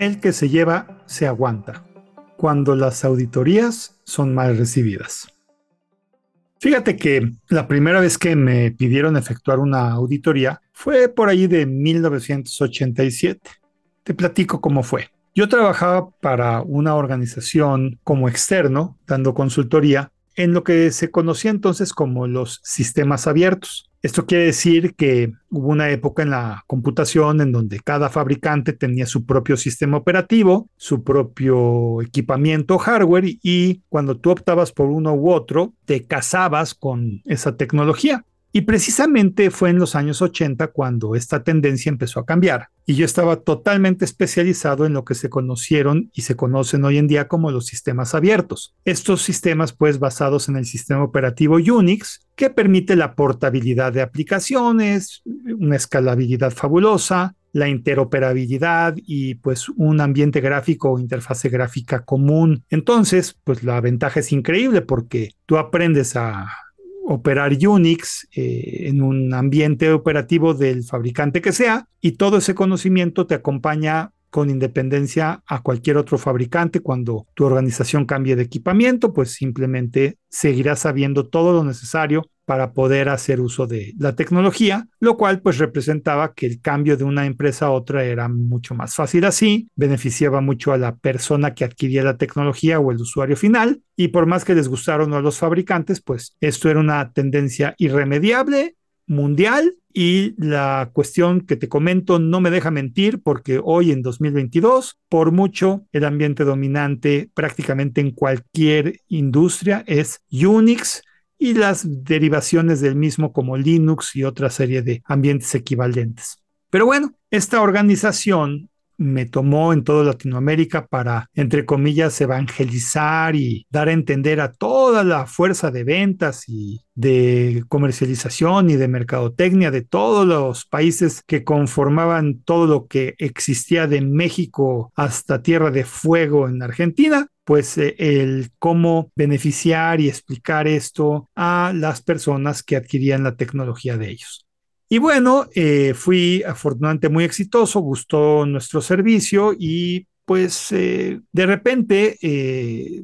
El que se lleva se aguanta, cuando las auditorías son mal recibidas. Fíjate que la primera vez que me pidieron efectuar una auditoría fue por ahí de 1987. Te platico cómo fue. Yo trabajaba para una organización como externo, dando consultoría en lo que se conocía entonces como los sistemas abiertos. Esto quiere decir que hubo una época en la computación en donde cada fabricante tenía su propio sistema operativo, su propio equipamiento hardware y cuando tú optabas por uno u otro, te casabas con esa tecnología. Y precisamente fue en los años 80 cuando esta tendencia empezó a cambiar. Y yo estaba totalmente especializado en lo que se conocieron y se conocen hoy en día como los sistemas abiertos. Estos sistemas pues basados en el sistema operativo Unix que permite la portabilidad de aplicaciones, una escalabilidad fabulosa, la interoperabilidad y pues un ambiente gráfico o interfase gráfica común. Entonces, pues la ventaja es increíble porque tú aprendes a operar Unix eh, en un ambiente operativo del fabricante que sea y todo ese conocimiento te acompaña con independencia a cualquier otro fabricante. Cuando tu organización cambie de equipamiento, pues simplemente seguirás sabiendo todo lo necesario para poder hacer uso de la tecnología, lo cual pues representaba que el cambio de una empresa a otra era mucho más fácil así, beneficiaba mucho a la persona que adquiría la tecnología o el usuario final, y por más que les gustaron a los fabricantes, pues esto era una tendencia irremediable, mundial, y la cuestión que te comento no me deja mentir porque hoy en 2022, por mucho, el ambiente dominante prácticamente en cualquier industria es Unix y las derivaciones del mismo como Linux y otra serie de ambientes equivalentes. Pero bueno, esta organización me tomó en toda Latinoamérica para, entre comillas, evangelizar y dar a entender a toda la fuerza de ventas y de comercialización y de mercadotecnia de todos los países que conformaban todo lo que existía de México hasta Tierra de Fuego en Argentina, pues eh, el cómo beneficiar y explicar esto a las personas que adquirían la tecnología de ellos. Y bueno, eh, fui afortunadamente muy exitoso, gustó nuestro servicio y pues eh, de repente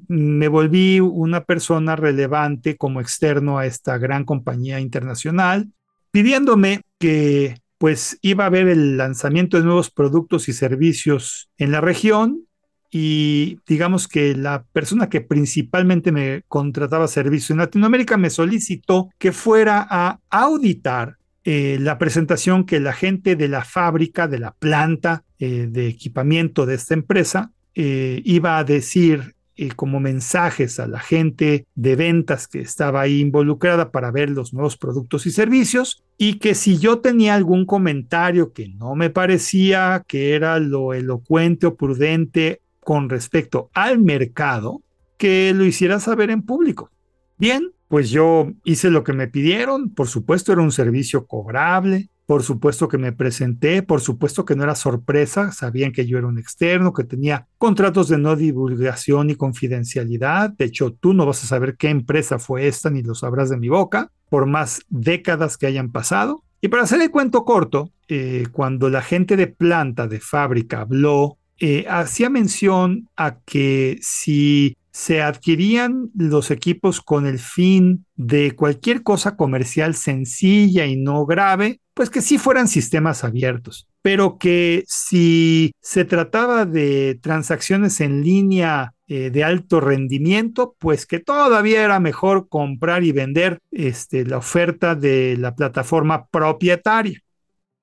me volví una persona relevante como externo a esta gran compañía internacional, pidiéndome que pues iba a haber el lanzamiento de nuevos productos y servicios en la región y digamos que la persona que principalmente me contrataba servicio en Latinoamérica me solicitó que fuera a auditar eh, la presentación que la gente de la fábrica, de la planta eh, de equipamiento de esta empresa, eh, iba a decir como mensajes a la gente de ventas que estaba ahí involucrada para ver los nuevos productos y servicios y que si yo tenía algún comentario que no me parecía que era lo elocuente o prudente con respecto al mercado que lo hiciera saber en público. Bien, pues yo hice lo que me pidieron, por supuesto era un servicio cobrable, por supuesto que me presenté, por supuesto que no era sorpresa, sabían que yo era un externo, que tenía contratos de no divulgación y confidencialidad, de hecho tú no vas a saber qué empresa fue esta ni lo sabrás de mi boca, por más décadas que hayan pasado. Y para hacer el cuento corto, eh, cuando la gente de planta, de fábrica, habló eh, hacía mención a que si se adquirían los equipos con el fin de cualquier cosa comercial sencilla y no grave, pues que sí fueran sistemas abiertos, pero que si se trataba de transacciones en línea eh, de alto rendimiento, pues que todavía era mejor comprar y vender este, la oferta de la plataforma propietaria.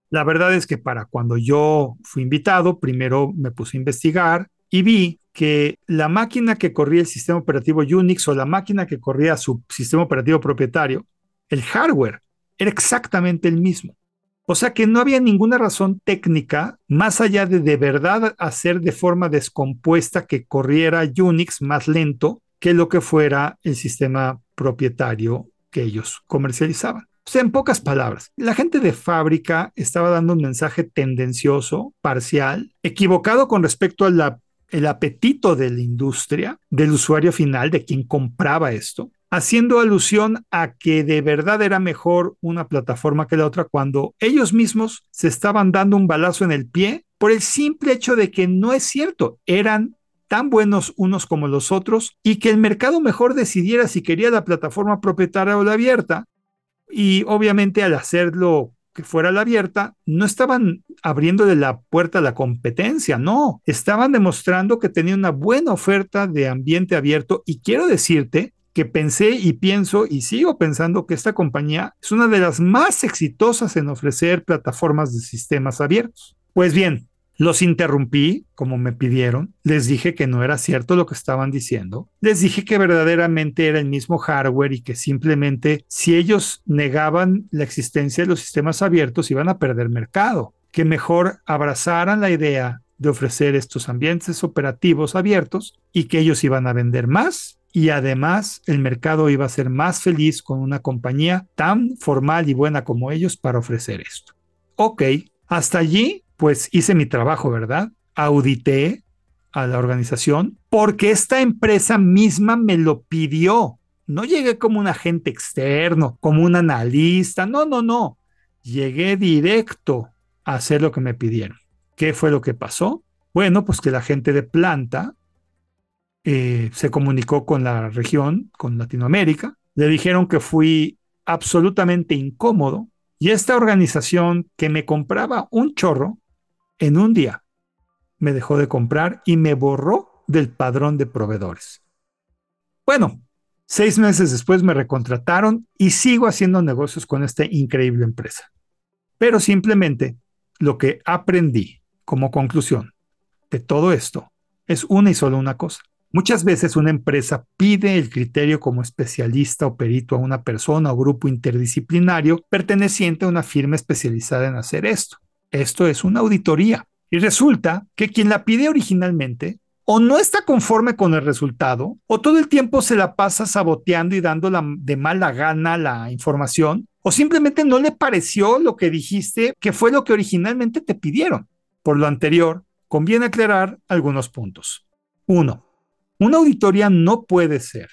La verdad es que para cuando yo fui invitado, primero me puse a investigar y vi que la máquina que corría el sistema operativo Unix o la máquina que corría su sistema operativo propietario, el hardware era exactamente el mismo. O sea que no había ninguna razón técnica más allá de de verdad hacer de forma descompuesta que corriera Unix más lento que lo que fuera el sistema propietario que ellos comercializaban. O sea, en pocas palabras, la gente de fábrica estaba dando un mensaje tendencioso, parcial, equivocado con respecto al apetito de la industria, del usuario final, de quien compraba esto, haciendo alusión a que de verdad era mejor una plataforma que la otra cuando ellos mismos se estaban dando un balazo en el pie por el simple hecho de que no es cierto, eran tan buenos unos como los otros y que el mercado mejor decidiera si quería la plataforma propietaria o la abierta. Y obviamente al hacerlo que fuera la abierta, no estaban abriéndole la puerta a la competencia, no, estaban demostrando que tenía una buena oferta de ambiente abierto y quiero decirte que pensé y pienso y sigo pensando que esta compañía es una de las más exitosas en ofrecer plataformas de sistemas abiertos. Pues bien, los interrumpí, como me pidieron, les dije que no era cierto lo que estaban diciendo, les dije que verdaderamente era el mismo hardware y que simplemente si ellos negaban la existencia de los sistemas abiertos iban a perder mercado, que mejor abrazaran la idea de ofrecer estos ambientes operativos abiertos y que ellos iban a vender más. Y además el mercado iba a ser más feliz con una compañía tan formal y buena como ellos para ofrecer esto. Ok, hasta allí pues hice mi trabajo, ¿verdad? Audité a la organización porque esta empresa misma me lo pidió. No llegué como un agente externo, como un analista, no, no, no. Llegué directo a hacer lo que me pidieron. ¿Qué fue lo que pasó? Bueno, pues que la gente de planta eh, se comunicó con la región, con Latinoamérica, le dijeron que fui absolutamente incómodo y esta organización que me compraba un chorro en un día me dejó de comprar y me borró del padrón de proveedores. Bueno, seis meses después me recontrataron y sigo haciendo negocios con esta increíble empresa. Pero simplemente lo que aprendí como conclusión de todo esto es una y solo una cosa. Muchas veces una empresa pide el criterio como especialista o perito a una persona o grupo interdisciplinario perteneciente a una firma especializada en hacer esto. Esto es una auditoría. Y resulta que quien la pide originalmente o no está conforme con el resultado, o todo el tiempo se la pasa saboteando y dando de mala gana la información, o simplemente no le pareció lo que dijiste que fue lo que originalmente te pidieron. Por lo anterior, conviene aclarar algunos puntos. Uno, una auditoría no puede ser,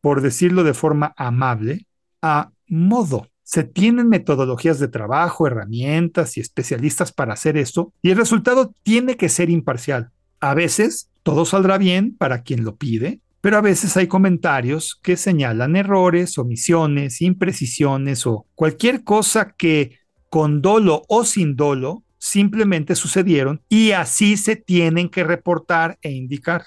por decirlo de forma amable, a modo. Se tienen metodologías de trabajo, herramientas y especialistas para hacer esto y el resultado tiene que ser imparcial. A veces todo saldrá bien para quien lo pide, pero a veces hay comentarios que señalan errores, omisiones, imprecisiones o cualquier cosa que con dolo o sin dolo simplemente sucedieron y así se tienen que reportar e indicar.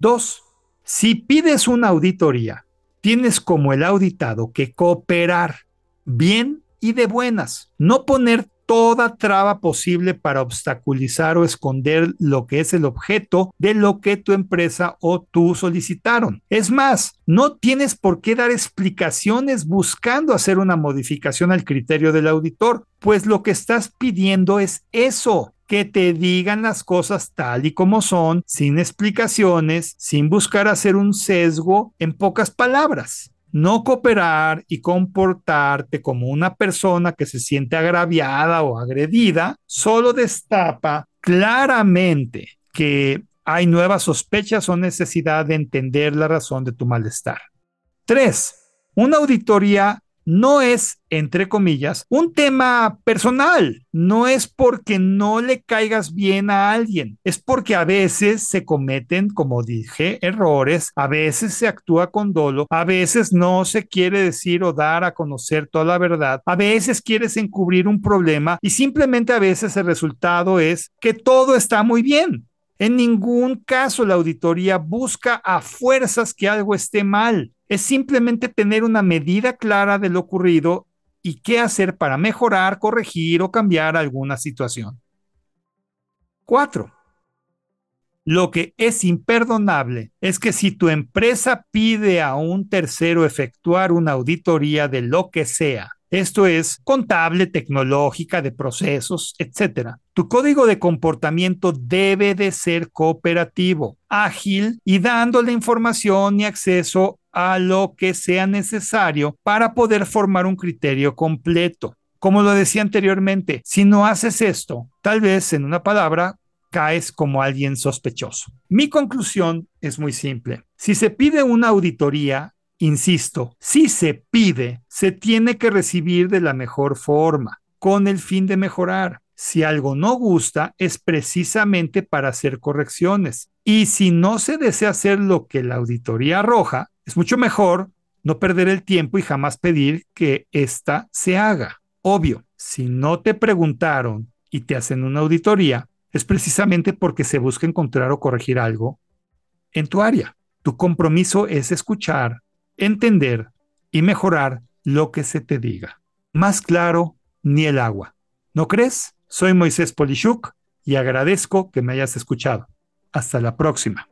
Dos, si pides una auditoría, tienes como el auditado que cooperar bien y de buenas. No poner toda traba posible para obstaculizar o esconder lo que es el objeto de lo que tu empresa o tú solicitaron. Es más, no tienes por qué dar explicaciones buscando hacer una modificación al criterio del auditor, pues lo que estás pidiendo es eso, que te digan las cosas tal y como son, sin explicaciones, sin buscar hacer un sesgo, en pocas palabras. No cooperar y comportarte como una persona que se siente agraviada o agredida solo destapa claramente que hay nuevas sospechas o necesidad de entender la razón de tu malestar. Tres, una auditoría no es, entre comillas, un tema personal. No es porque no le caigas bien a alguien. Es porque a veces se cometen, como dije, errores. A veces se actúa con dolo. A veces no se quiere decir o dar a conocer toda la verdad. A veces quieres encubrir un problema y simplemente a veces el resultado es que todo está muy bien. En ningún caso la auditoría busca a fuerzas que algo esté mal es simplemente tener una medida clara de lo ocurrido y qué hacer para mejorar, corregir o cambiar alguna situación. Cuatro. Lo que es imperdonable es que si tu empresa pide a un tercero efectuar una auditoría de lo que sea, esto es contable, tecnológica, de procesos, etc. Tu código de comportamiento debe de ser cooperativo, ágil y dándole información y acceso a lo que sea necesario para poder formar un criterio completo. Como lo decía anteriormente, si no haces esto, tal vez en una palabra caes como alguien sospechoso. Mi conclusión es muy simple. Si se pide una auditoría, Insisto, si se pide, se tiene que recibir de la mejor forma, con el fin de mejorar. Si algo no gusta, es precisamente para hacer correcciones. Y si no se desea hacer lo que la auditoría arroja, es mucho mejor no perder el tiempo y jamás pedir que ésta se haga. Obvio, si no te preguntaron y te hacen una auditoría, es precisamente porque se busca encontrar o corregir algo en tu área. Tu compromiso es escuchar, entender y mejorar lo que se te diga. Más claro, ni el agua. ¿No crees? Soy Moisés Polishuk y agradezco que me hayas escuchado. Hasta la próxima.